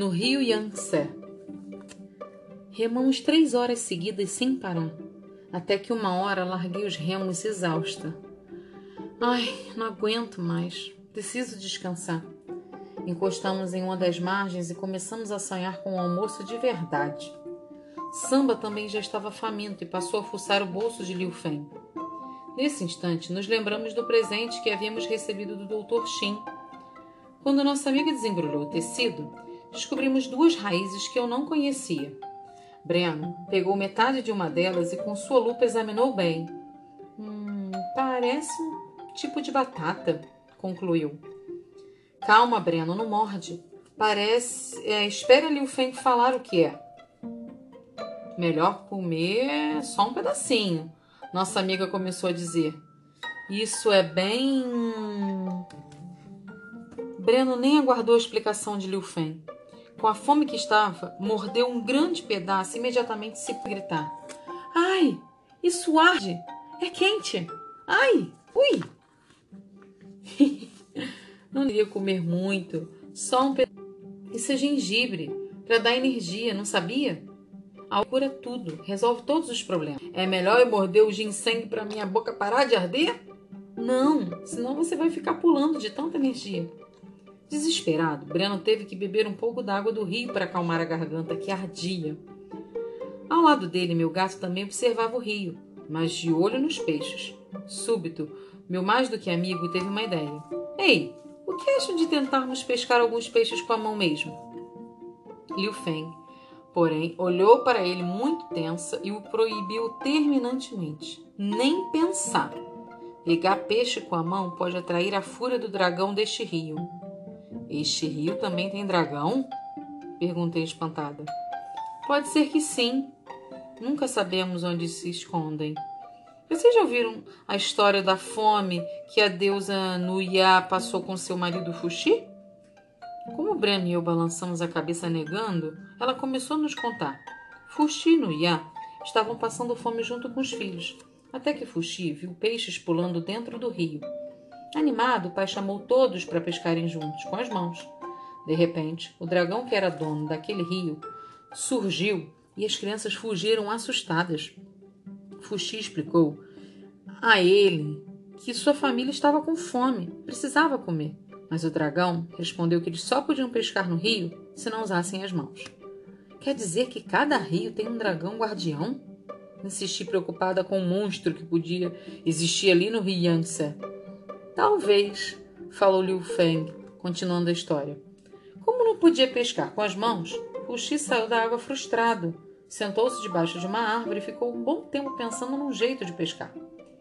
no rio Yangtze. Remamos três horas seguidas sem parar, até que uma hora larguei os remos exausta. Ai, não aguento mais, preciso descansar. Encostamos em uma das margens e começamos a sonhar com um almoço de verdade. Samba também já estava faminto e passou a fuçar o bolso de Liu Feng. Nesse instante, nos lembramos do presente que havíamos recebido do Dr. Xin. Quando nossa amiga desembrulhou o tecido, descobrimos duas raízes que eu não conhecia. Breno pegou metade de uma delas e com sua lupa examinou bem. Hum, parece um tipo de batata, concluiu. Calma, Breno, não morde. Parece. É, espera Liu Feng falar o que é. Melhor comer só um pedacinho, nossa amiga começou a dizer. Isso é bem. Breno nem aguardou a explicação de Liu Feng. Com a fome que estava, mordeu um grande pedaço e imediatamente se gritar. Ai, isso arde! É quente! Ai, ui! Não devia comer muito, só um pedaço. Isso é gengibre, para dar energia, não sabia? A cura tudo, resolve todos os problemas. É melhor eu morder o ginseng para minha boca parar de arder? Não, senão você vai ficar pulando de tanta energia. Desesperado, Breno teve que beber um pouco d'água do rio para acalmar a garganta que ardia. Ao lado dele, meu gato também observava o rio, mas de olho nos peixes. Súbito, meu mais do que amigo teve uma ideia. Ei, o que acham de tentarmos pescar alguns peixes com a mão mesmo? Liu Feng, porém, olhou para ele muito tensa e o proibiu terminantemente. Nem pensar. Pegar peixe com a mão pode atrair a fúria do dragão deste rio. Este rio também tem dragão? Perguntei espantada. Pode ser que sim. Nunca sabemos onde se escondem. Vocês já ouviram a história da fome que a deusa Nuya passou com seu marido Fuxi? Como Bran e eu balançamos a cabeça negando, ela começou a nos contar. Fuxi e Nuya estavam passando fome junto com os filhos, até que Fuxi viu peixes pulando dentro do rio. Animado, o pai chamou todos para pescarem juntos, com as mãos. De repente, o dragão que era dono daquele rio surgiu e as crianças fugiram assustadas. Fuxi explicou a ele que sua família estava com fome, precisava comer. Mas o dragão respondeu que eles só podiam pescar no rio se não usassem as mãos. Quer dizer que cada rio tem um dragão guardião? Insisti preocupada com o monstro que podia existir ali no rio Yangtze. Talvez, falou Liu Feng, continuando a história. Como não podia pescar com as mãos, Puxi saiu da água frustrado. Sentou-se debaixo de uma árvore e ficou um bom tempo pensando num jeito de pescar.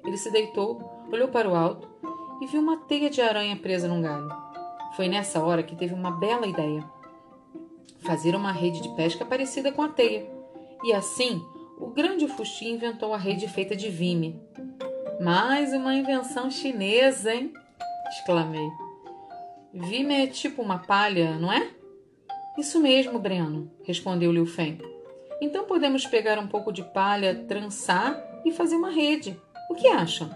Ele se deitou, olhou para o alto e viu uma teia de aranha presa num galho. Foi nessa hora que teve uma bela ideia. Fazer uma rede de pesca parecida com a teia. E assim, o grande Fuxi inventou a rede feita de vime. Mais uma invenção chinesa, hein? exclamei. Vime é tipo uma palha, não é? Isso mesmo, Breno, respondeu Liu Feng. Então podemos pegar um pouco de palha, trançar e fazer uma rede. O que acham?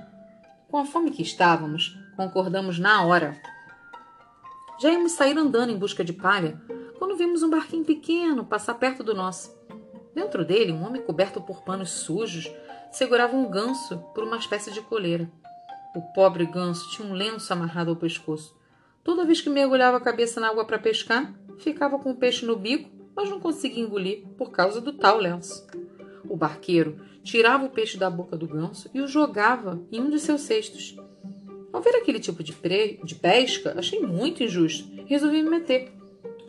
Com a fome que estávamos, concordamos na hora. Já íamos sair andando em busca de palha quando vimos um barquinho pequeno passar perto do nosso. Dentro dele, um homem coberto por panos sujos segurava um ganso por uma espécie de coleira. O pobre ganso tinha um lenço amarrado ao pescoço. Toda vez que mergulhava a cabeça na água para pescar, ficava com o peixe no bico, mas não conseguia engolir por causa do tal lenço. O barqueiro tirava o peixe da boca do ganso e o jogava em um de seus cestos. Ao ver aquele tipo de, de pesca, achei muito injusto resolvi me meter.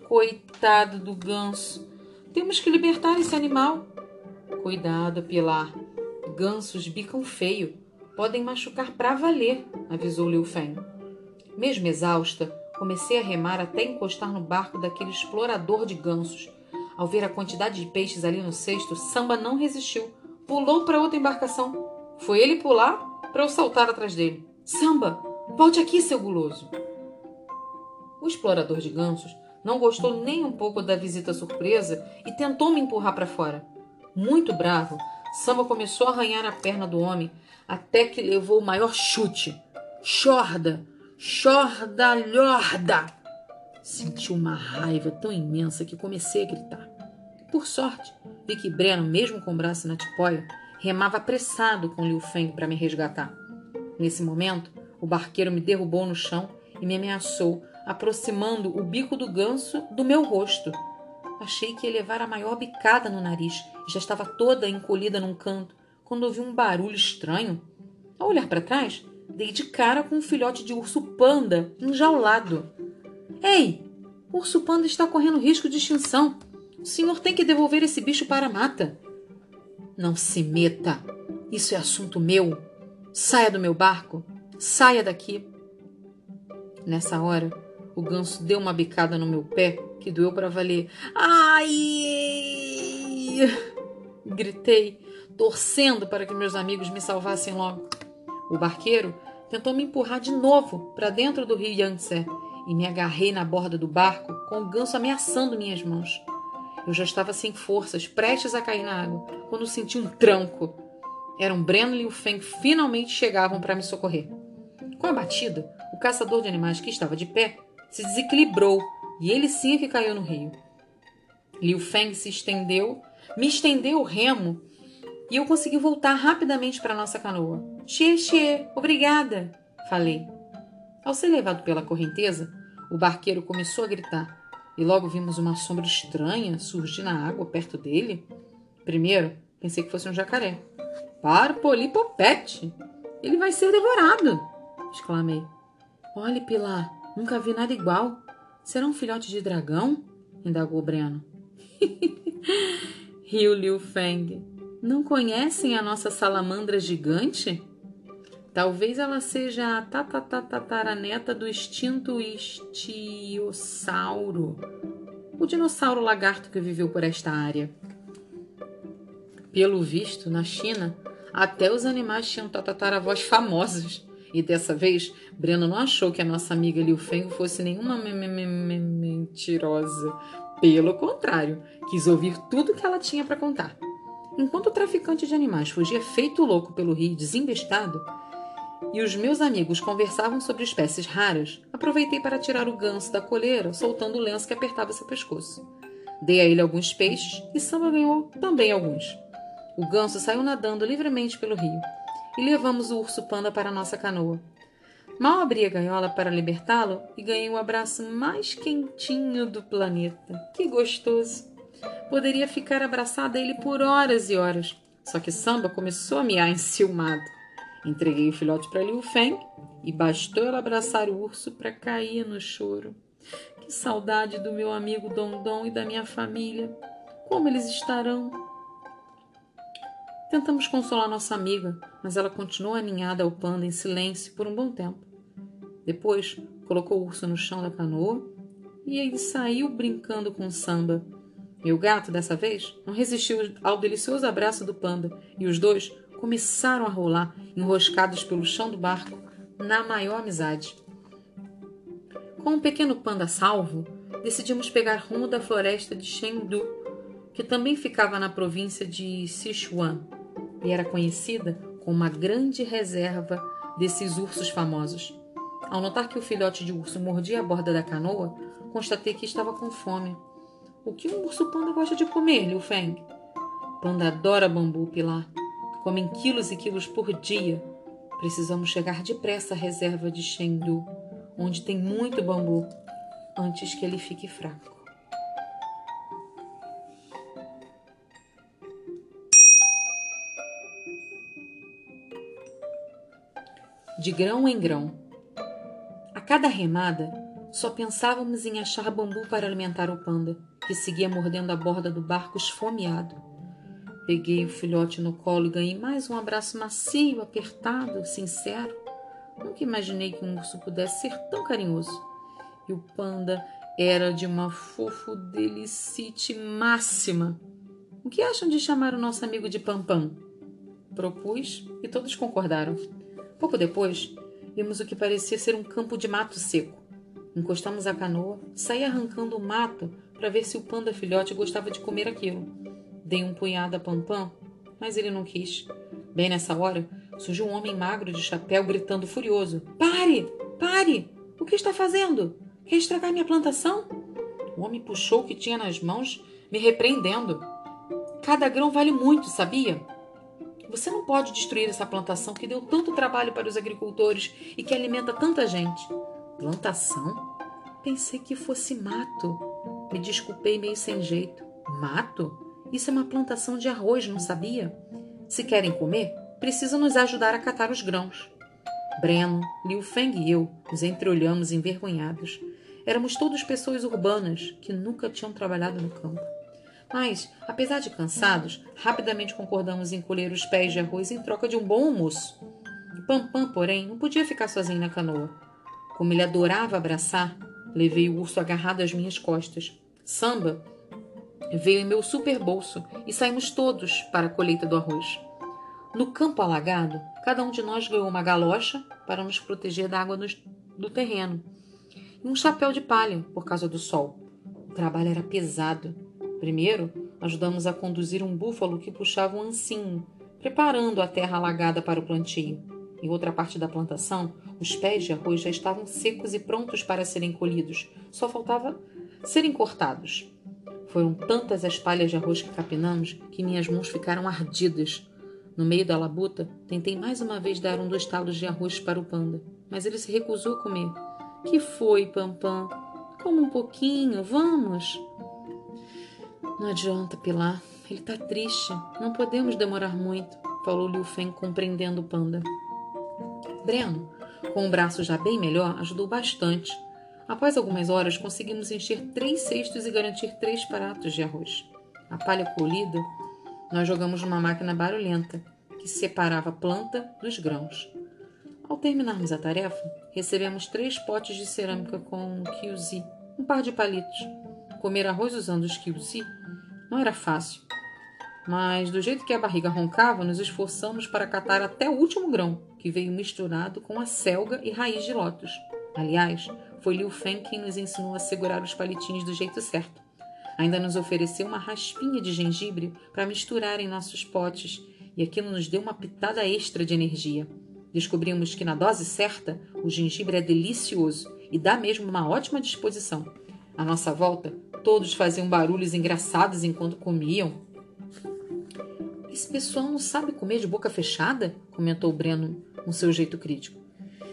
Coitado do ganso! Temos que libertar esse animal. Cuidado, Pilar. Gansos bicam feio. Podem machucar para valer, avisou Liu Feng. Mesmo exausta, comecei a remar até encostar no barco daquele explorador de gansos. Ao ver a quantidade de peixes ali no cesto, Samba não resistiu. Pulou para outra embarcação. Foi ele pular para eu saltar atrás dele. Samba, volte aqui, seu guloso. O explorador de gansos não gostou nem um pouco da visita surpresa e tentou me empurrar para fora. Muito bravo, Samba começou a arranhar a perna do homem até que levou o maior chute. Chorda! Chordalhorda! Senti uma raiva tão imensa que comecei a gritar. Por sorte, vi que Breno, mesmo com o braço na tipóia, remava apressado com Liu Feng para me resgatar. Nesse momento, o barqueiro me derrubou no chão e me ameaçou, aproximando o bico do ganso do meu rosto. Achei que ia levar a maior bicada no nariz já estava toda encolhida num canto quando ouvi um barulho estranho. Ao olhar para trás, dei de cara com um filhote de urso panda enjaulado. Ei! O urso panda está correndo risco de extinção. O senhor tem que devolver esse bicho para a mata. Não se meta. Isso é assunto meu. Saia do meu barco. Saia daqui. Nessa hora, o ganso deu uma bicada no meu pé que doeu para valer. Ai! Gritei, torcendo para que meus amigos me salvassem logo. O barqueiro tentou me empurrar de novo para dentro do rio Yangtze e me agarrei na borda do barco com o ganso ameaçando minhas mãos. Eu já estava sem forças, prestes a cair na água, quando senti um tranco. Eram Breno e o Feng finalmente chegavam para me socorrer. Com a batida, o caçador de animais que estava de pé se desequilibrou e ele sim que caiu no rio. Liu Feng se estendeu, me estendeu o remo e eu consegui voltar rapidamente para nossa canoa. Xie, obrigada, falei. Ao ser levado pela correnteza, o barqueiro começou a gritar e logo vimos uma sombra estranha surgir na água perto dele. Primeiro, pensei que fosse um jacaré. Para, Polipopete! Ele vai ser devorado! exclamei. Olhe, Pilar, nunca vi nada igual. Será um filhote de dragão? indagou Breno. Riu Liu Feng. Não conhecem a nossa salamandra gigante? Talvez ela seja a tatataraneta do extinto estiossauro, o dinossauro lagarto que viveu por esta área. Pelo visto, na China, até os animais tinham tataravós famosos. E dessa vez, Breno não achou que a nossa amiga Liu Feng fosse nenhuma mentirosa. Pelo contrário, quis ouvir tudo que ela tinha para contar. Enquanto o traficante de animais fugia feito louco pelo rio desinvestado, e os meus amigos conversavam sobre espécies raras, aproveitei para tirar o ganso da coleira, soltando o lenço que apertava seu pescoço. Dei a ele alguns peixes e Samba ganhou também alguns. O ganso saiu nadando livremente pelo rio e levamos o urso panda para nossa canoa. Mal abri a gaiola para libertá-lo e ganhei o abraço mais quentinho do planeta. Que gostoso! Poderia ficar abraçada a ele por horas e horas. Só que Samba começou a miar enciumado. Entreguei o filhote para Liu Feng e bastou ela abraçar o urso para cair no choro. Que saudade do meu amigo Dondon e da minha família. Como eles estarão? Tentamos consolar nossa amiga, mas ela continuou aninhada ao panda em silêncio por um bom tempo. Depois, colocou o urso no chão da canoa e ele saiu brincando com Samba, meu gato, dessa vez, não resistiu ao delicioso abraço do panda e os dois começaram a rolar, enroscados pelo chão do barco, na maior amizade. Com um pequeno panda salvo, decidimos pegar rumo da floresta de Chengdu, que também ficava na província de Sichuan e era conhecida como uma grande reserva desses ursos famosos. Ao notar que o filhote de urso mordia a borda da canoa, constatei que estava com fome o que um urso panda gosta de comer, Liu Feng? Panda adora bambu, Pilar. Comem quilos e quilos por dia. Precisamos chegar depressa à reserva de Chengdu, onde tem muito bambu, antes que ele fique fraco. De grão em grão. A cada remada, só pensávamos em achar bambu para alimentar o panda que seguia mordendo a borda do barco esfomeado. Peguei o filhote no colo e ganhei mais um abraço macio, apertado, sincero. Nunca imaginei que um urso pudesse ser tão carinhoso. E o panda era de uma fofo delicite máxima. O que acham de chamar o nosso amigo de Pampam? Propus e todos concordaram. Pouco depois, vimos o que parecia ser um campo de mato seco. Encostamos a canoa, saí arrancando o mato para ver se o panda filhote gostava de comer aquilo. Dei um punhado a Pampam, mas ele não quis. Bem nessa hora, surgiu um homem magro de chapéu gritando furioso: Pare! Pare! O que está fazendo? Quer estragar minha plantação? O homem puxou o que tinha nas mãos, me repreendendo. Cada grão vale muito, sabia? Você não pode destruir essa plantação que deu tanto trabalho para os agricultores e que alimenta tanta gente. Plantação? Pensei que fosse mato. Me desculpei meio sem jeito. Mato? Isso é uma plantação de arroz, não sabia? Se querem comer, precisam nos ajudar a catar os grãos. Breno, Liu Feng e eu nos entreolhamos envergonhados. Éramos todos pessoas urbanas que nunca tinham trabalhado no campo. Mas, apesar de cansados, rapidamente concordamos em colher os pés de arroz em troca de um bom almoço. Pampam, porém, não podia ficar sozinho na canoa. Como ele adorava abraçar, levei o urso agarrado às minhas costas. Samba veio em meu super bolso e saímos todos para a colheita do arroz. No campo alagado, cada um de nós ganhou uma galocha para nos proteger da água do terreno e um chapéu de palha por causa do sol. O trabalho era pesado Primeiro, ajudamos a conduzir um búfalo que puxava um ancinho, preparando a terra alagada para o plantio. Em outra parte da plantação, os pés de arroz já estavam secos e prontos para serem colhidos, só faltava serem cortados. Foram tantas as palhas de arroz que capinamos que minhas mãos ficaram ardidas. No meio da labuta, tentei mais uma vez dar um dos talos de arroz para o panda, mas ele se recusou a comer. Que foi, Pampam? Como um pouquinho, vamos! Não adianta, Pilar. Ele tá triste. Não podemos demorar muito, falou Liu Feng, compreendendo o panda. Breno, com o braço já bem melhor, ajudou bastante. Após algumas horas, conseguimos encher três cestos e garantir três pratos de arroz. A palha colhida, nós jogamos numa máquina barulhenta que separava a planta dos grãos. Ao terminarmos a tarefa, recebemos três potes de cerâmica com kiuzi, um par de palitos. Comer arroz usando os kiuzi não era fácil. Mas, do jeito que a barriga roncava, nos esforçamos para catar até o último grão, que veio misturado com a selga e raiz de lótus. Aliás, foi Liu Feng quem nos ensinou a segurar os palitinhos do jeito certo. Ainda nos ofereceu uma raspinha de gengibre para misturar em nossos potes, e aquilo nos deu uma pitada extra de energia. Descobrimos que na dose certa, o gengibre é delicioso e dá mesmo uma ótima disposição. À nossa volta, Todos faziam barulhos engraçados enquanto comiam. Esse pessoal não sabe comer de boca fechada? comentou Breno com seu jeito crítico.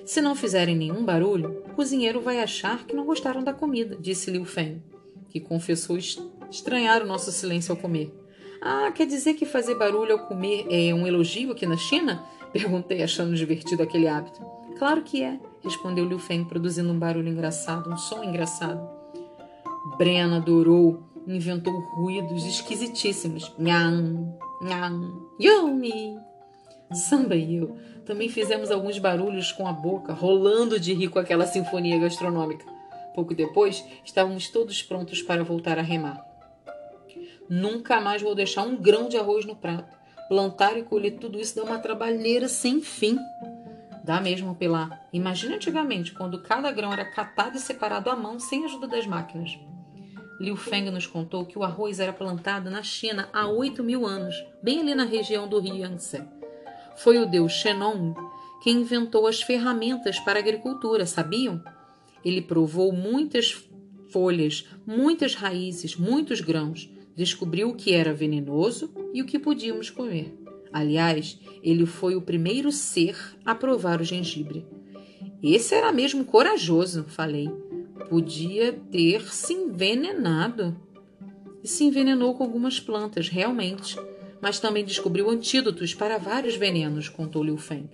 Se não fizerem nenhum barulho, o cozinheiro vai achar que não gostaram da comida, disse Liu Feng, que confessou estranhar o nosso silêncio ao comer. Ah, quer dizer que fazer barulho ao comer é um elogio aqui na China? Perguntei, achando divertido aquele hábito. Claro que é, respondeu Liu Feng, produzindo um barulho engraçado, um som engraçado. Brena adorou, inventou ruídos esquisitíssimos. Nham, nham, yumi. Samba e eu também fizemos alguns barulhos com a boca, rolando de rir com aquela sinfonia gastronômica. Pouco depois, estávamos todos prontos para voltar a remar. Nunca mais vou deixar um grão de arroz no prato. Plantar e colher tudo isso dá uma trabalheira sem fim. Dá mesmo, Pilar. Imagina antigamente, quando cada grão era catado e separado à mão sem a ajuda das máquinas. Liu Feng nos contou que o arroz era plantado na China há 8 mil anos, bem ali na região do rio Yangtze. Foi o deus Shenong quem inventou as ferramentas para a agricultura, sabiam? Ele provou muitas folhas, muitas raízes, muitos grãos, descobriu o que era venenoso e o que podíamos comer. Aliás, ele foi o primeiro ser a provar o gengibre. Esse era mesmo corajoso, falei podia ter se envenenado. E se envenenou com algumas plantas, realmente, mas também descobriu antídotos para vários venenos, contou Liu Feng.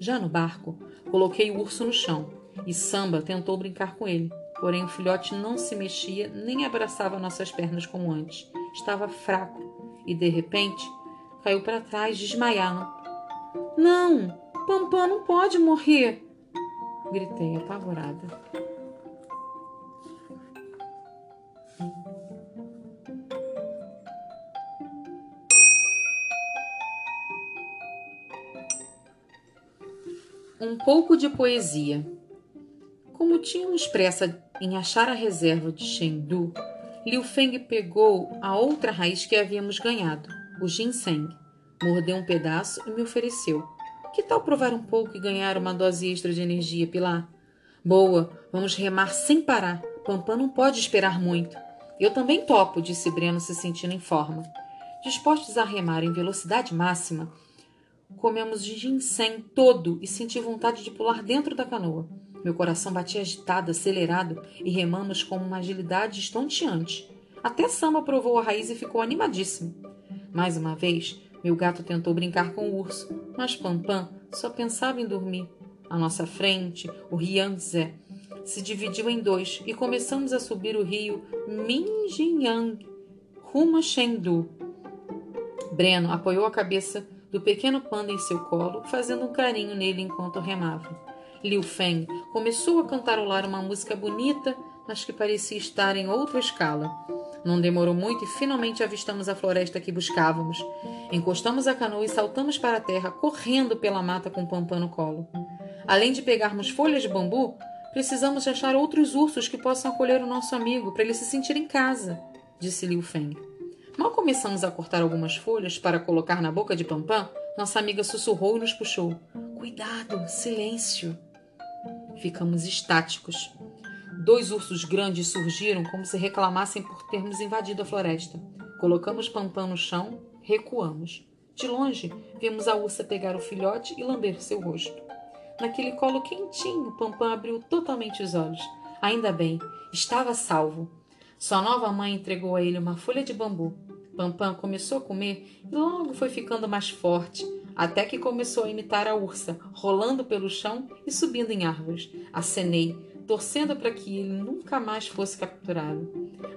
Já no barco, coloquei o urso no chão e Samba tentou brincar com ele. Porém, o filhote não se mexia nem abraçava nossas pernas como antes. Estava fraco e, de repente, caiu para trás, desmaiando. Não! Pampam não pode morrer! Gritei apavorada. Um pouco de poesia. Como tínhamos pressa em achar a reserva de Chengdu, Liu Feng pegou a outra raiz que havíamos ganhado, o ginseng, mordeu um pedaço e me ofereceu. Que tal provar um pouco e ganhar uma dose extra de energia, Pilar? Boa, vamos remar sem parar. Pampã não pode esperar muito. Eu também topo, disse Breno, se sentindo em forma. Dispostos a remar em velocidade máxima, comemos ginseng todo e senti vontade de pular dentro da canoa. Meu coração batia agitado, acelerado, e remamos com uma agilidade estonteante. Até Samba provou a raiz e ficou animadíssimo. Mais uma vez, meu gato tentou brincar com o urso, mas Pampam só pensava em dormir. À nossa frente, o Rianzé se dividiu em dois e começamos a subir o rio Minjiang rumo a Chengdu. Breno apoiou a cabeça do pequeno panda em seu colo, fazendo um carinho nele enquanto remava. Liu Feng começou a cantarolar uma música bonita, mas que parecia estar em outra escala. Não demorou muito e finalmente avistamos a floresta que buscávamos. Encostamos a canoa e saltamos para a terra, correndo pela mata com o Pampã no colo. Além de pegarmos folhas de bambu, precisamos achar outros ursos que possam acolher o nosso amigo para ele se sentir em casa, disse Liu Feng. Mal começamos a cortar algumas folhas para colocar na boca de Pampã, nossa amiga sussurrou e nos puxou. Cuidado, silêncio. Ficamos estáticos. Dois ursos grandes surgiram como se reclamassem por termos invadido a floresta. Colocamos Pampam no chão, recuamos. De longe, vimos a ursa pegar o filhote e lamber seu rosto. Naquele colo quentinho, Pampam abriu totalmente os olhos. Ainda bem, estava salvo. Sua nova mãe entregou a ele uma folha de bambu. Pampam começou a comer e logo foi ficando mais forte, até que começou a imitar a ursa, rolando pelo chão e subindo em árvores. Acenei, torcendo para que ele nunca mais fosse capturado.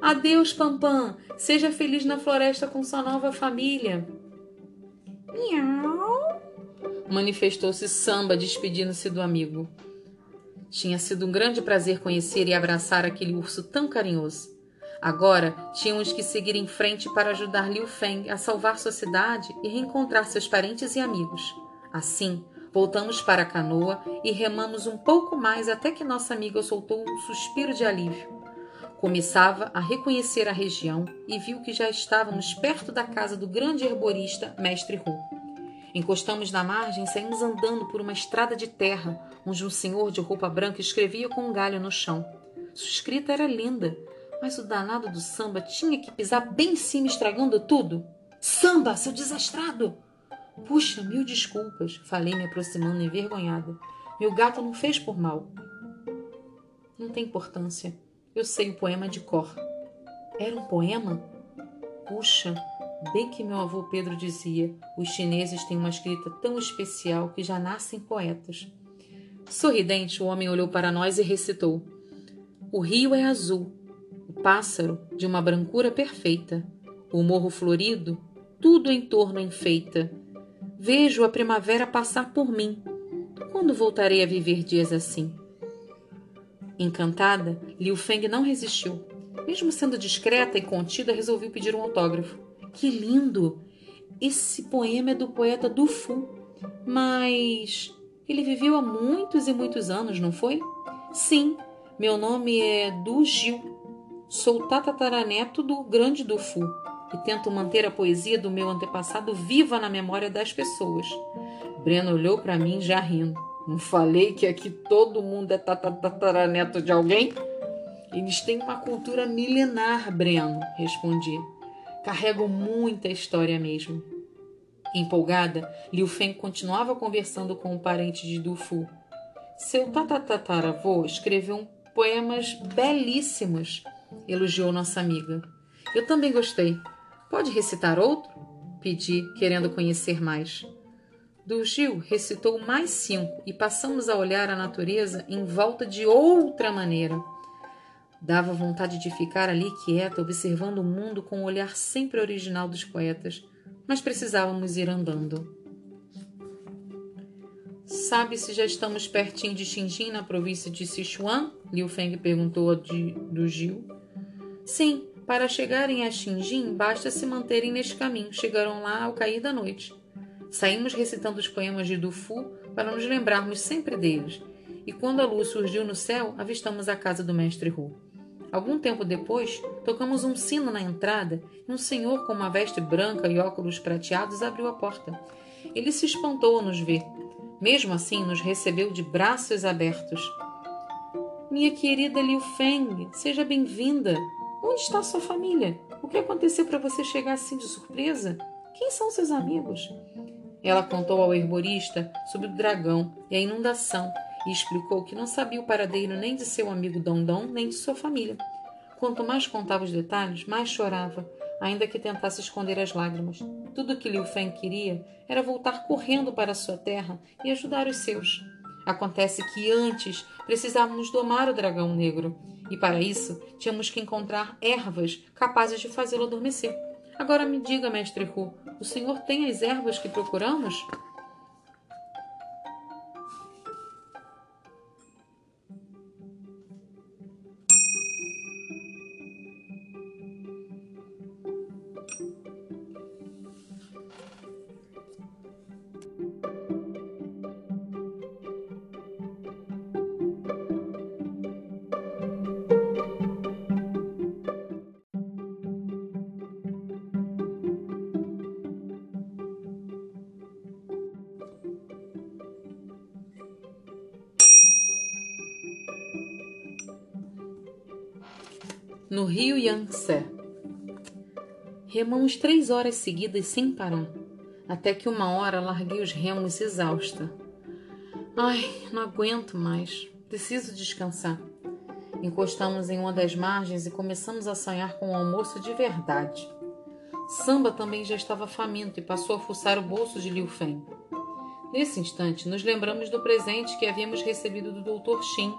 Adeus, Pampam! Seja feliz na floresta com sua nova família. Miau! Manifestou-se Samba, despedindo-se do amigo. Tinha sido um grande prazer conhecer e abraçar aquele urso tão carinhoso. Agora tínhamos que seguir em frente para ajudar Liu Feng a salvar sua cidade e reencontrar seus parentes e amigos. Assim, Voltamos para a canoa e remamos um pouco mais até que nossa amiga soltou um suspiro de alívio. Começava a reconhecer a região e viu que já estávamos perto da casa do grande herborista Mestre Hu. Encostamos na margem e saímos andando por uma estrada de terra, onde um senhor de roupa branca escrevia com um galho no chão. Sua escrita era linda, mas o danado do samba tinha que pisar bem em cima, estragando tudo. Samba, seu desastrado! Puxa, mil desculpas, falei me aproximando envergonhada. Meu gato não fez por mal. Não tem importância. Eu sei o poema de cor. Era um poema? Puxa, bem que meu avô Pedro dizia, os chineses têm uma escrita tão especial que já nascem poetas. Sorridente, o homem olhou para nós e recitou: O rio é azul, o pássaro de uma brancura perfeita, o morro florido, tudo em torno enfeita Vejo a primavera passar por mim. Quando voltarei a viver dias assim? Encantada, Liu Feng não resistiu. Mesmo sendo discreta e contida, resolveu pedir um autógrafo. Que lindo! Esse poema é do poeta Du Fu. Mas ele viveu há muitos e muitos anos, não foi? Sim, meu nome é Du Gil. Sou tatataraneto do grande Du Fu e tento manter a poesia do meu antepassado viva na memória das pessoas. Breno olhou para mim já rindo. Não falei que aqui todo mundo é tataraneto de alguém? Eles têm uma cultura milenar, Breno, respondi. Carregam muita história mesmo. Empolgada, Liu Feng continuava conversando com o parente de Du Fu. Seu tatatataravô escreveu poemas belíssimos, elogiou nossa amiga. Eu também gostei. Pode recitar outro? Pedi, querendo conhecer mais. Do Gil recitou mais cinco e passamos a olhar a natureza em volta de outra maneira. Dava vontade de ficar ali quieta, observando o mundo com o olhar sempre original dos poetas, mas precisávamos ir andando. Sabe se já estamos pertinho de Xinjin, na província de Sichuan? Liu Feng perguntou de, do Gil. Sim, para chegarem a Xinjin, basta se manterem neste caminho. Chegarão lá ao cair da noite. Saímos recitando os poemas de Dufu para nos lembrarmos sempre deles. E quando a luz surgiu no céu, avistamos a casa do mestre Hu. Algum tempo depois, tocamos um sino na entrada e um senhor com uma veste branca e óculos prateados abriu a porta. Ele se espantou ao nos ver. Mesmo assim, nos recebeu de braços abertos. Minha querida Liu Feng, seja bem-vinda. Onde está sua família? O que aconteceu para você chegar assim de surpresa? Quem são seus amigos? Ela contou ao herborista sobre o dragão e a inundação e explicou que não sabia o paradeiro nem de seu amigo Dondon nem de sua família. Quanto mais contava os detalhes, mais chorava, ainda que tentasse esconder as lágrimas. Tudo que Liu Feng queria era voltar correndo para sua terra e ajudar os seus. Acontece que antes precisávamos domar o dragão negro, e para isso tínhamos que encontrar ervas capazes de fazê-lo adormecer. Agora me diga, mestre Hu, o senhor tem as ervas que procuramos? No rio Yangtze. Remamos três horas seguidas sem parar, até que uma hora larguei os remos exausta. Ai, não aguento mais, preciso descansar. Encostamos em uma das margens e começamos a sonhar com um almoço de verdade. Samba também já estava faminto e passou a fuçar o bolso de Liu Feng. Nesse instante, nos lembramos do presente que havíamos recebido do Dr. Xin.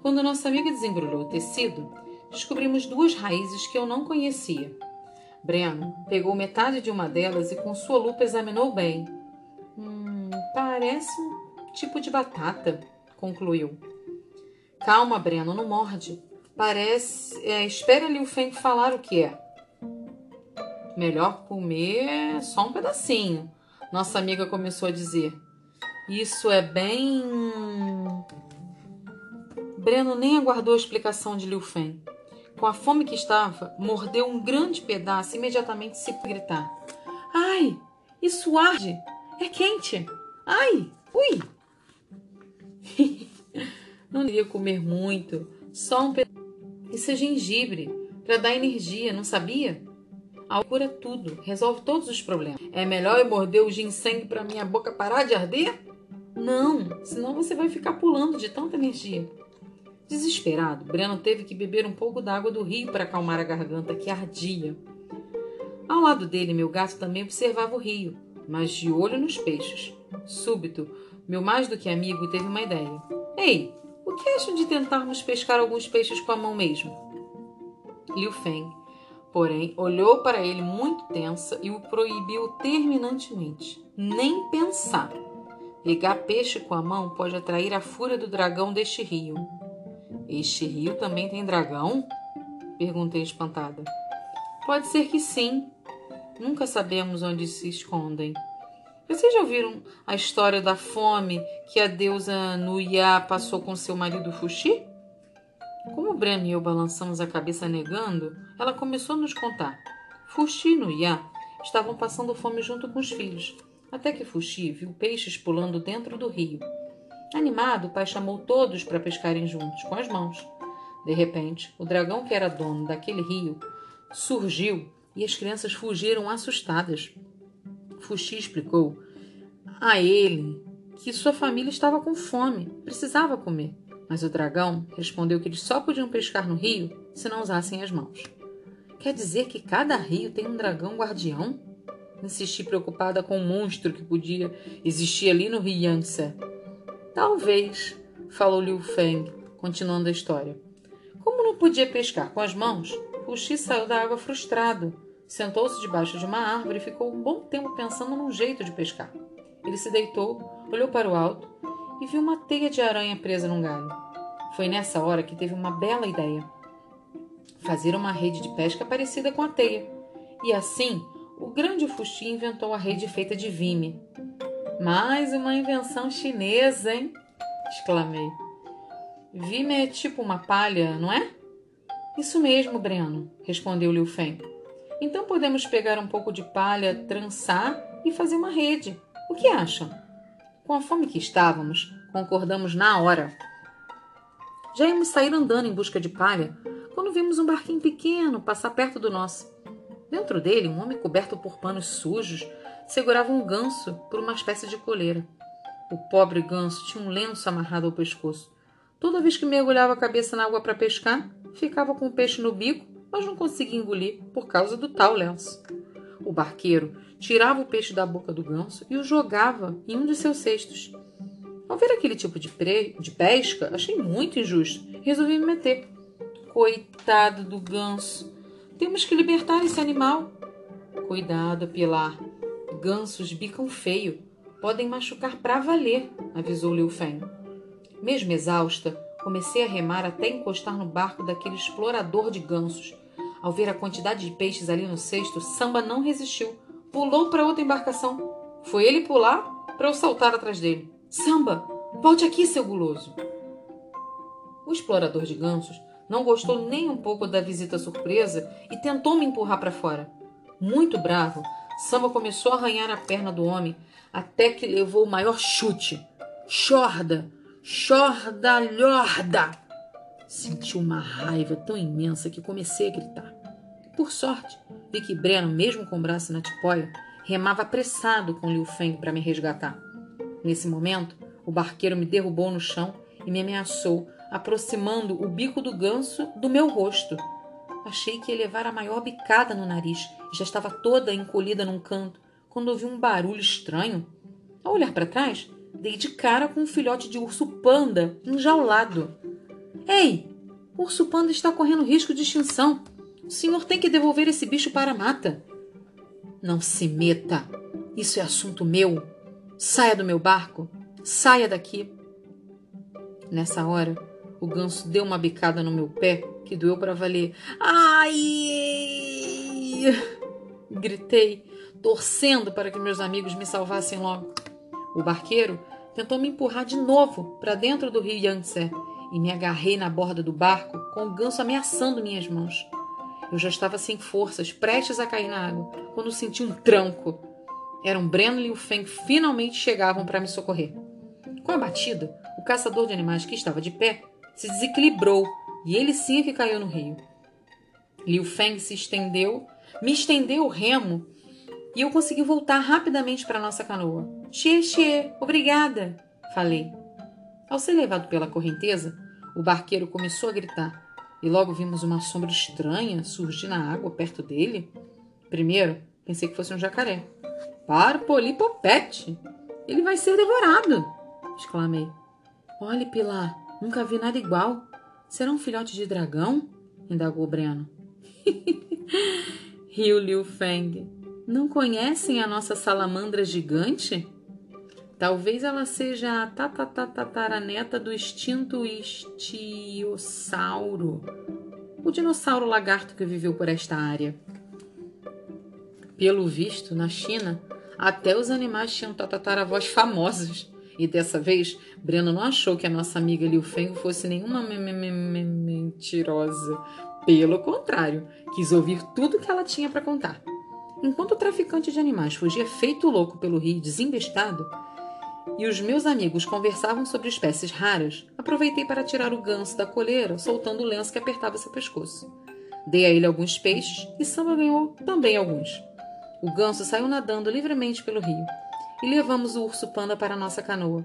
Quando nossa amiga desembrulhou o tecido, descobrimos duas raízes que eu não conhecia. Breno pegou metade de uma delas e com sua lupa examinou bem. Hum, parece um tipo de batata, concluiu. Calma, Breno, não morde. Parece. É, espere ali o Feng falar o que é. Melhor comer só um pedacinho, nossa amiga começou a dizer. Isso é bem. Breno nem aguardou a explicação de Liu Feng. Com a fome que estava, mordeu um grande pedaço e imediatamente se gritar. Ai, isso arde! É quente! Ai, ui! não queria comer muito, só um pedaço. Isso é gengibre, para dar energia, não sabia? A cura tudo, resolve todos os problemas. É melhor eu morder o ginseng para minha boca parar de arder? Não, senão você vai ficar pulando de tanta energia. Desesperado, Breno teve que beber um pouco da água do rio para acalmar a garganta que ardia. Ao lado dele, meu gato também observava o rio, mas de olho nos peixes. Súbito, meu mais do que amigo teve uma ideia. Ei, o que acham de tentarmos pescar alguns peixes com a mão mesmo? Liu Feng, porém, olhou para ele muito tensa e o proibiu terminantemente. Nem pensar. Pegar peixe com a mão pode atrair a fúria do dragão deste rio. Este rio também tem dragão? Perguntei espantada. Pode ser que sim. Nunca sabemos onde se escondem. Vocês já ouviram a história da fome que a deusa Nuya passou com seu marido Fuxi? Como Bran e eu balançamos a cabeça negando, ela começou a nos contar. Fuxi e Nuya estavam passando fome junto com os filhos, até que Fuxi viu peixes pulando dentro do rio. Animado, o pai chamou todos para pescarem juntos, com as mãos. De repente, o dragão que era dono daquele rio surgiu e as crianças fugiram assustadas. Fuxi explicou a ele que sua família estava com fome, precisava comer. Mas o dragão respondeu que eles só podiam pescar no rio se não usassem as mãos. Quer dizer que cada rio tem um dragão guardião? Insisti preocupada com o monstro que podia existir ali no rio Yangtze. Talvez, falou Liu Feng, continuando a história. Como não podia pescar com as mãos, Xi saiu da água frustrado. Sentou-se debaixo de uma árvore e ficou um bom tempo pensando num jeito de pescar. Ele se deitou, olhou para o alto e viu uma teia de aranha presa num galho. Foi nessa hora que teve uma bela ideia. Fazer uma rede de pesca parecida com a teia. E assim, o grande Fuxi inventou a rede feita de vime. Mais uma invenção chinesa, hein? exclamei. Vime é tipo uma palha, não é? Isso mesmo, Breno, respondeu Liu Feng. Então podemos pegar um pouco de palha, trançar e fazer uma rede. O que acham? Com a fome que estávamos, concordamos na hora. Já íamos sair andando em busca de palha quando vimos um barquinho pequeno passar perto do nosso. Dentro dele, um homem coberto por panos sujos segurava um ganso por uma espécie de coleira. O pobre ganso tinha um lenço amarrado ao pescoço. Toda vez que mergulhava a cabeça na água para pescar, ficava com o peixe no bico, mas não conseguia engolir por causa do tal lenço. O barqueiro tirava o peixe da boca do ganso e o jogava em um de seus cestos. Ao ver aquele tipo de, pre... de pesca, achei muito injusto e resolvi me meter. Coitado do ganso! Temos que libertar esse animal. Cuidado, Pilar. Gansos bicam feio. Podem machucar para valer, avisou Liu Feng. Mesmo exausta, comecei a remar até encostar no barco daquele explorador de gansos. Ao ver a quantidade de peixes ali no cesto, Samba não resistiu. Pulou para outra embarcação. Foi ele pular para eu saltar atrás dele. Samba, volte aqui, seu guloso. O explorador de gansos não gostou nem um pouco da visita surpresa e tentou me empurrar para fora. Muito bravo, Samba começou a arranhar a perna do homem até que levou o maior chute. Chorda! Chordalhorda! Senti uma raiva tão imensa que comecei a gritar. Por sorte, vi que Breno, mesmo com o braço na tipóia, remava apressado com Liu Feng para me resgatar. Nesse momento, o barqueiro me derrubou no chão e me ameaçou aproximando o bico do ganso do meu rosto. Achei que ia levar a maior bicada no nariz já estava toda encolhida num canto quando ouvi um barulho estranho. Ao olhar para trás, dei de cara com um filhote de urso panda enjaulado. Ei! O urso panda está correndo risco de extinção. O senhor tem que devolver esse bicho para a mata. Não se meta. Isso é assunto meu. Saia do meu barco. Saia daqui. Nessa hora, o ganso deu uma bicada no meu pé que doeu para valer. Ai! Gritei, torcendo para que meus amigos me salvassem logo. O barqueiro tentou me empurrar de novo para dentro do rio Yangtze e me agarrei na borda do barco com o ganso ameaçando minhas mãos. Eu já estava sem forças, prestes a cair na água, quando senti um tranco. Eram Breno e o Feng finalmente chegavam para me socorrer. Com a batida, o caçador de animais que estava de pé se desequilibrou e ele sim é que caiu no rio. Liu Feng se estendeu, me estendeu o remo e eu consegui voltar rapidamente para nossa canoa. Xie, xie, obrigada, falei. Ao ser levado pela correnteza, o barqueiro começou a gritar e logo vimos uma sombra estranha surgir na água perto dele. Primeiro, pensei que fosse um jacaré. Para, polipopete! Ele vai ser devorado! exclamei. Olhe, Pilar, Nunca vi nada igual. Será um filhote de dragão? indagou Breno. Riu Liu Feng. Não conhecem a nossa salamandra gigante? Talvez ela seja a tatataraneta do extinto estiossauro, o dinossauro lagarto que viveu por esta área. Pelo visto, na China, até os animais tinham tatataravós famosos. E dessa vez, Breno não achou que a nossa amiga Liu Feng fosse nenhuma mentirosa. Pelo contrário, quis ouvir tudo que ela tinha para contar. Enquanto o traficante de animais fugia feito louco pelo rio desembestado, e os meus amigos conversavam sobre espécies raras, aproveitei para tirar o ganso da coleira, soltando o lenço que apertava seu pescoço. Dei a ele alguns peixes e Samba ganhou também alguns. O ganso saiu nadando livremente pelo rio e levamos o urso panda para nossa canoa.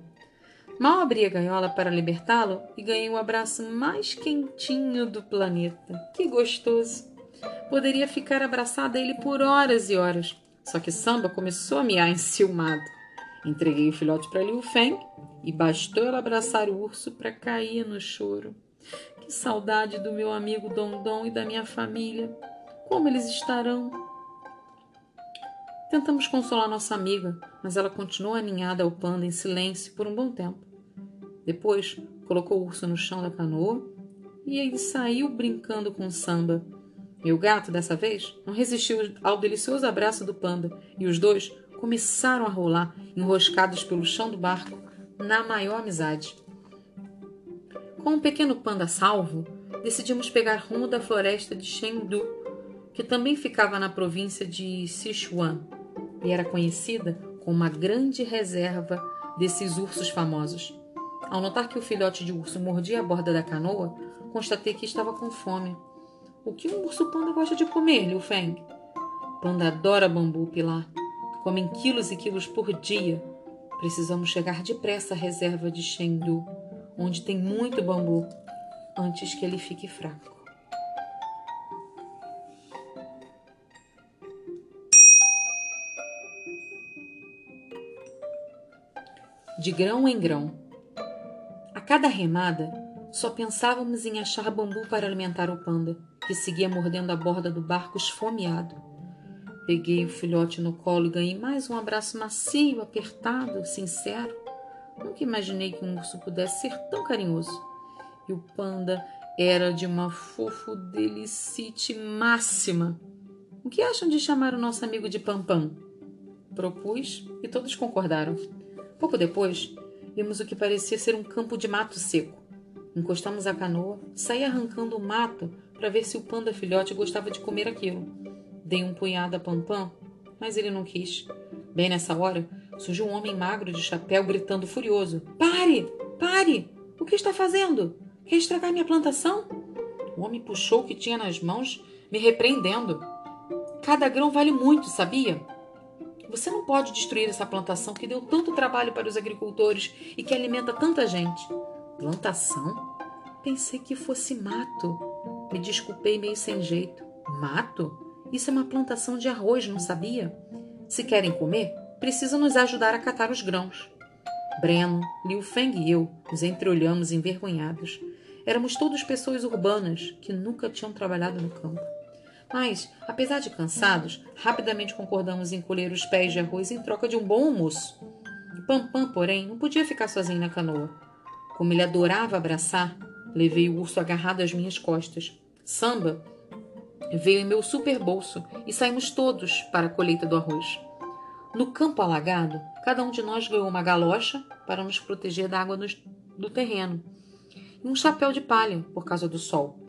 Mal abri a gaiola para libertá-lo e ganhei o abraço mais quentinho do planeta. Que gostoso! Poderia ficar abraçada a ele por horas e horas. Só que Samba começou a miar enciumado. Entreguei o filhote para Liu Feng e bastou ela abraçar o urso para cair no choro. Que saudade do meu amigo Dondon e da minha família. Como eles estarão? Tentamos consolar nossa amiga, mas ela continuou aninhada ao panda em silêncio por um bom tempo. Depois, colocou o urso no chão da canoa e ele saiu brincando com o samba. Meu gato, dessa vez, não resistiu ao delicioso abraço do panda e os dois começaram a rolar, enroscados pelo chão do barco, na maior amizade. Com um pequeno panda salvo, decidimos pegar rumo da floresta de Chengdu, que também ficava na província de Sichuan e era conhecida como uma grande reserva desses ursos famosos. Ao notar que o filhote de urso mordia a borda da canoa, constatei que estava com fome. O que um urso panda gosta de comer, Liu Feng? Panda adora bambu, Pilar. Comem quilos e quilos por dia. Precisamos chegar depressa à reserva de Chengdu, onde tem muito bambu, antes que ele fique fraco. De grão em grão. Cada remada, só pensávamos em achar bambu para alimentar o panda, que seguia mordendo a borda do barco esfomeado. Peguei o filhote no colo e ganhei mais um abraço macio, apertado, sincero. Nunca imaginei que um urso pudesse ser tão carinhoso. E o panda era de uma fofo delicite máxima. O que acham de chamar o nosso amigo de Pampam? Propus e todos concordaram. Pouco depois, vimos o que parecia ser um campo de mato seco. Encostamos a canoa, saí arrancando o mato para ver se o panda filhote gostava de comer aquilo. Dei um punhado a Pampam, mas ele não quis. Bem nessa hora, surgiu um homem magro de chapéu gritando furioso: Pare! Pare! O que está fazendo? Quer estragar minha plantação? O homem puxou o que tinha nas mãos, me repreendendo. Cada grão vale muito, sabia? Você não pode destruir essa plantação que deu tanto trabalho para os agricultores e que alimenta tanta gente. Plantação? Pensei que fosse mato. Me desculpei meio sem jeito. Mato? Isso é uma plantação de arroz, não sabia? Se querem comer, precisam nos ajudar a catar os grãos. Breno, Liu Feng e eu nos entreolhamos envergonhados. Éramos todos pessoas urbanas que nunca tinham trabalhado no campo. Mas, apesar de cansados, rapidamente concordamos em colher os pés de arroz em troca de um bom almoço. Pampam, porém, não podia ficar sozinho na canoa. Como ele adorava abraçar, levei o urso agarrado às minhas costas. Samba veio em meu super bolso e saímos todos para a colheita do arroz. No campo alagado, cada um de nós ganhou uma galocha para nos proteger da água do terreno e um chapéu de palha por causa do sol.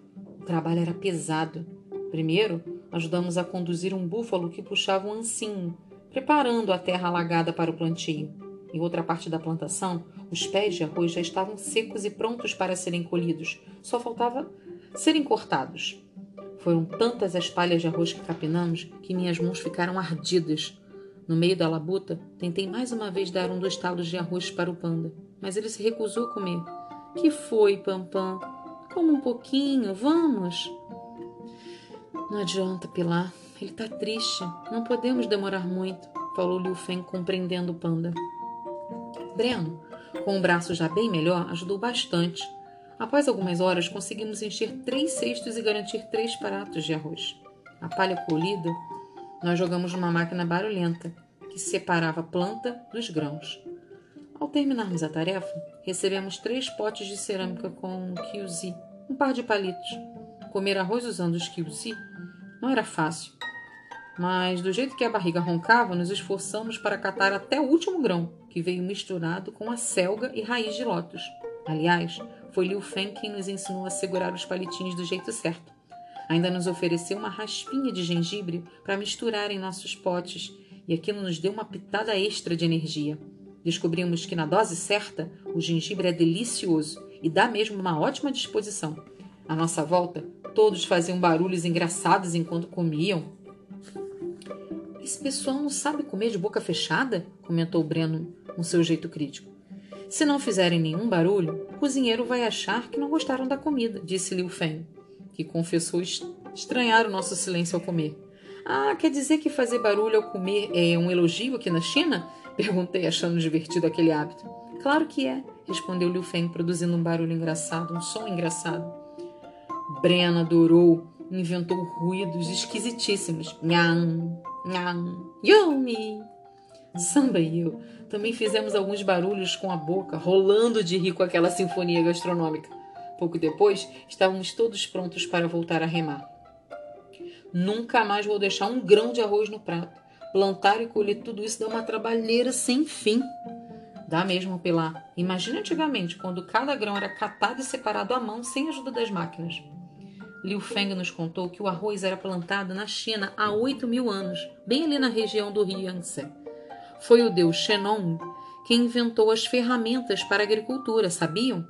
O trabalho era pesado. Primeiro, ajudamos a conduzir um búfalo que puxava um ancinho, preparando a terra alagada para o plantio. Em outra parte da plantação, os pés de arroz já estavam secos e prontos para serem colhidos, só faltava serem cortados. Foram tantas as palhas de arroz que capinamos que minhas mãos ficaram ardidas. No meio da labuta, tentei mais uma vez dar um dos talos de arroz para o panda, mas ele se recusou a comer. Que foi, Pampam? Como um pouquinho, vamos. Não adianta, Pilar. Ele está triste. Não podemos demorar muito, falou Liu Feng, compreendendo o panda. Breno, com o braço já bem melhor, ajudou bastante. Após algumas horas, conseguimos encher três cestos e garantir três pratos de arroz. A palha colhida, nós jogamos numa máquina barulhenta que separava a planta dos grãos. Ao terminarmos a tarefa, recebemos três potes de cerâmica com kiuzi, um par de palitos. Comer arroz usando os kiuzi não era fácil, mas do jeito que a barriga roncava, nos esforçamos para catar até o último grão, que veio misturado com a selga e raiz de lótus. Aliás, foi Liu Feng quem nos ensinou a segurar os palitinhos do jeito certo. Ainda nos ofereceu uma raspinha de gengibre para misturar em nossos potes, e aquilo nos deu uma pitada extra de energia. Descobrimos que na dose certa, o gengibre é delicioso e dá mesmo uma ótima disposição. À nossa volta, todos faziam barulhos engraçados enquanto comiam. Esse pessoal não sabe comer de boca fechada? comentou Breno com seu jeito crítico. Se não fizerem nenhum barulho, o cozinheiro vai achar que não gostaram da comida, disse Liu Feng, que confessou estranhar o nosso silêncio ao comer. Ah, quer dizer que fazer barulho ao comer é um elogio aqui na China? Perguntei, achando divertido aquele hábito. Claro que é, respondeu Liu Feng, produzindo um barulho engraçado, um som engraçado. Brena adorou, inventou ruídos esquisitíssimos. Nham, nham, yumi. Samba e eu também fizemos alguns barulhos com a boca, rolando de rir com aquela sinfonia gastronômica. Pouco depois, estávamos todos prontos para voltar a remar. Nunca mais vou deixar um grão de arroz no prato. Plantar e colher tudo isso dá uma trabalheira sem fim. Dá mesmo, Pilar. Imagina antigamente, quando cada grão era catado e separado à mão sem ajuda das máquinas. Liu Feng nos contou que o arroz era plantado na China há 8 mil anos, bem ali na região do rio Yangtze. Foi o deus Shenong quem inventou as ferramentas para a agricultura, sabiam?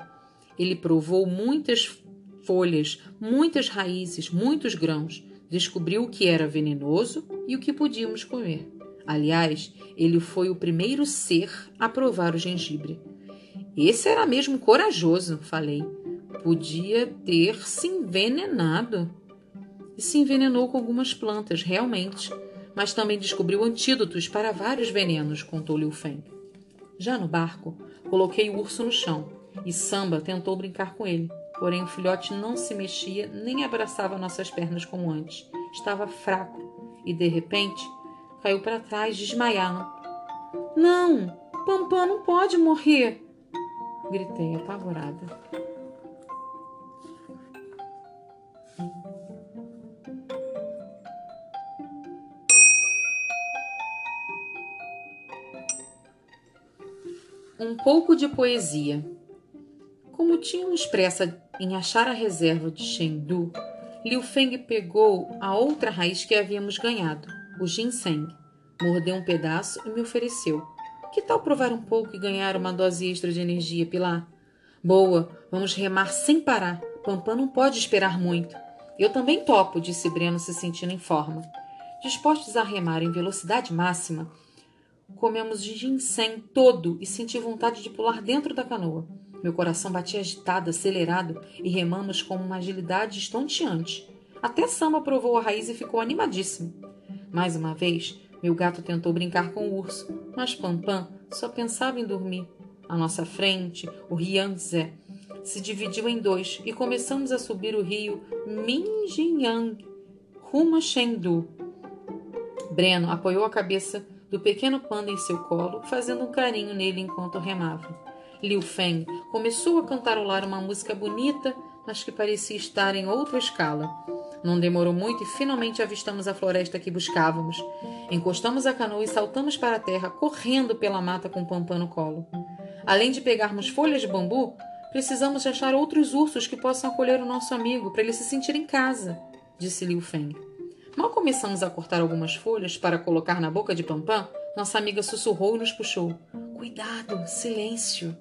Ele provou muitas folhas, muitas raízes, muitos grãos, descobriu o que era venenoso e o que podíamos comer. Aliás, ele foi o primeiro ser a provar o gengibre. Esse era mesmo corajoso, falei. Podia ter se envenenado. E se envenenou com algumas plantas, realmente. Mas também descobriu antídotos para vários venenos, contou Liu Feng. Já no barco, coloquei o urso no chão e Samba tentou brincar com ele. Porém, o filhote não se mexia nem abraçava nossas pernas como antes. Estava fraco e, de repente, caiu para trás, desmaiando. Não! Pampam não pode morrer! Gritei apavorada. Um pouco de poesia. Como tínhamos pressa em achar a reserva de Chengdu, Liu Feng pegou a outra raiz que havíamos ganhado, o ginseng. Mordeu um pedaço e me ofereceu. Que tal provar um pouco e ganhar uma dose extra de energia, Pilar? Boa, vamos remar sem parar. Pampã não pode esperar muito. Eu também topo, disse Breno, se sentindo em forma. Dispostos a remar em velocidade máxima, comemos ginseng todo e senti vontade de pular dentro da canoa. Meu coração batia agitado, acelerado, e remamos com uma agilidade estonteante. Até Samba provou a raiz e ficou animadíssimo. Mais uma vez, meu gato tentou brincar com o urso, mas Pampam só pensava em dormir. À nossa frente, o Yangtze se dividiu em dois e começamos a subir o rio Minjiang rumo a Chengdu. Breno apoiou a cabeça do pequeno panda em seu colo, fazendo um carinho nele enquanto remava. Liu Feng começou a cantarolar uma música bonita, mas que parecia estar em outra escala. Não demorou muito e finalmente avistamos a floresta que buscávamos. Encostamos a canoa e saltamos para a terra, correndo pela mata com o Pampã no colo. Além de pegarmos folhas de bambu, precisamos achar outros ursos que possam acolher o nosso amigo para ele se sentir em casa, disse Liu Feng. Mal começamos a cortar algumas folhas para colocar na boca de Pampam, nossa amiga sussurrou e nos puxou. Cuidado, silêncio.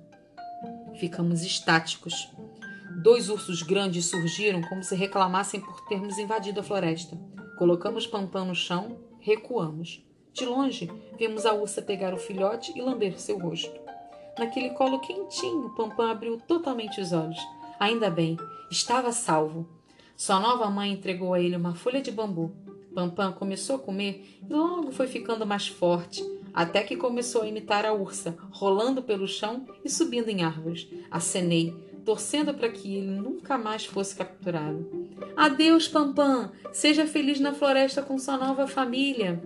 Ficamos estáticos. Dois ursos grandes surgiram como se reclamassem por termos invadido a floresta. Colocamos Pampam no chão, recuamos. De longe, vimos a ursa pegar o filhote e lamber seu rosto. Naquele colo quentinho, Pampam abriu totalmente os olhos. Ainda bem, estava salvo. Sua nova mãe entregou a ele uma folha de bambu. Pampam começou a comer e logo foi ficando mais forte, até que começou a imitar a ursa, rolando pelo chão e subindo em árvores. Acenei, torcendo para que ele nunca mais fosse capturado. Adeus, Pampam! Seja feliz na floresta com sua nova família.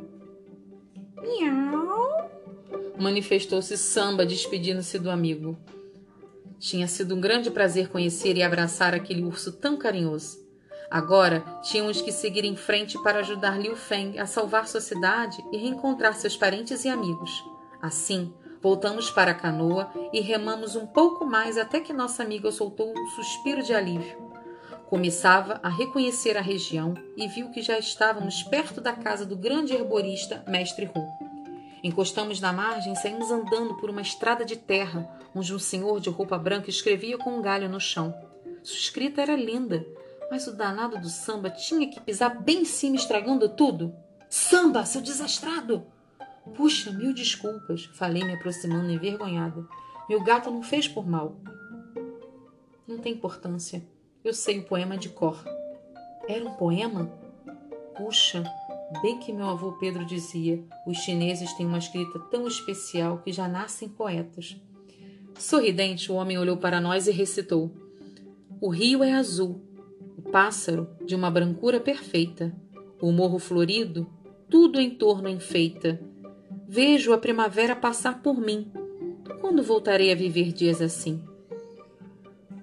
Miau! Manifestou-se Samba, despedindo-se do amigo. Tinha sido um grande prazer conhecer e abraçar aquele urso tão carinhoso. Agora tínhamos que seguir em frente para ajudar Liu Feng a salvar sua cidade e reencontrar seus parentes e amigos. Assim, voltamos para a canoa e remamos um pouco mais até que nossa amiga soltou um suspiro de alívio. Começava a reconhecer a região e viu que já estávamos perto da casa do grande herborista Mestre Hu. Encostamos na margem e saímos andando por uma estrada de terra, onde um senhor de roupa branca escrevia com um galho no chão. Sua escrita era linda, mas o danado do samba tinha que pisar bem em cima, estragando tudo. Samba, seu desastrado! Puxa, mil desculpas, falei me aproximando envergonhada. Meu gato não fez por mal. Não tem importância. Eu sei o poema de cor. Era um poema? Puxa, bem que meu avô Pedro dizia: os chineses têm uma escrita tão especial que já nascem poetas. Sorridente, o homem olhou para nós e recitou: O rio é azul, pássaro de uma brancura perfeita, o morro florido, tudo em torno enfeita. Vejo a primavera passar por mim. Quando voltarei a viver dias assim?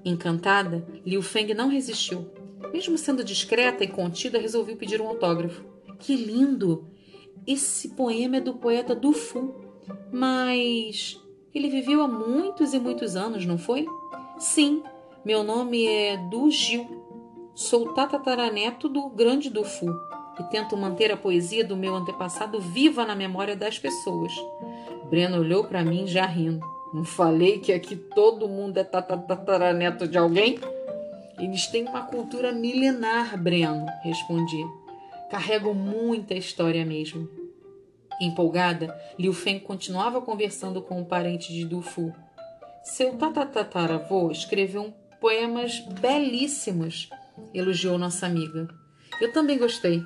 Encantada, Liu Feng não resistiu. Mesmo sendo discreta e contida, resolveu pedir um autógrafo. Que lindo! Esse poema é do poeta Du Fu. Mas ele viveu há muitos e muitos anos, não foi? Sim, meu nome é Du Gil. Sou tatataraneto do grande do Fu. E tento manter a poesia do meu antepassado viva na memória das pessoas. Breno olhou para mim já rindo. Não falei que aqui todo mundo é tataraneto de alguém? Eles têm uma cultura milenar, Breno, respondi. Carregam muita história mesmo. Empolgada, Liu Feng continuava conversando com o parente de Du Fu. Seu tatatataravô escreveu poemas belíssimos, elogiou nossa amiga. Eu também gostei.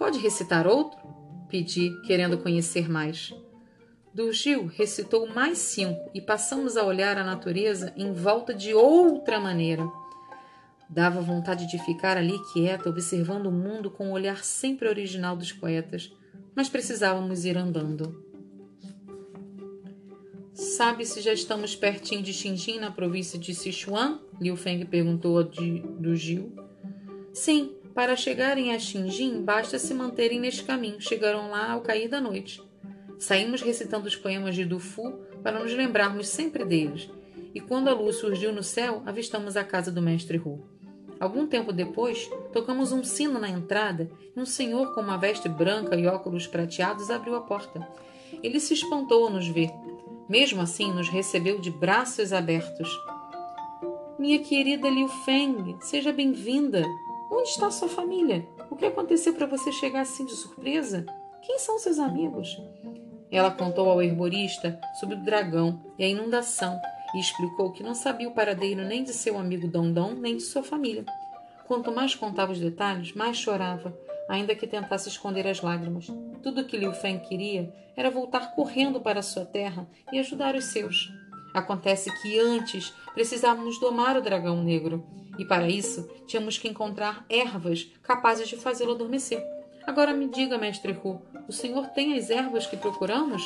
Pode recitar outro? Pedi, querendo conhecer mais. Do Gil recitou mais cinco e passamos a olhar a natureza em volta de outra maneira. Dava vontade de ficar ali quieta, observando o mundo com o olhar sempre original dos poetas, mas precisávamos ir andando. Sabe se já estamos pertinho de Xinjin, na província de Sichuan? Liu Feng perguntou de, do Gil. Sim, para chegarem a Xinjin, basta se manterem neste caminho. Chegarão lá ao cair da noite. Saímos recitando os poemas de Dufu para nos lembrarmos sempre deles, e quando a luz surgiu no céu, avistamos a casa do mestre Hu. Algum tempo depois, tocamos um sino na entrada e um senhor com uma veste branca e óculos prateados abriu a porta. Ele se espantou ao nos ver. Mesmo assim, nos recebeu de braços abertos. Minha querida Liu Feng, seja bem-vinda. Onde está sua família? O que aconteceu para você chegar assim de surpresa? Quem são seus amigos? Ela contou ao herborista sobre o dragão e a inundação e explicou que não sabia o paradeiro nem de seu amigo Dondon nem de sua família. Quanto mais contava os detalhes, mais chorava, ainda que tentasse esconder as lágrimas. Tudo o que Liu Feng queria era voltar correndo para sua terra e ajudar os seus. Acontece que antes precisávamos domar o dragão negro, e para isso tínhamos que encontrar ervas capazes de fazê-lo adormecer. Agora me diga, mestre Hu, o senhor tem as ervas que procuramos?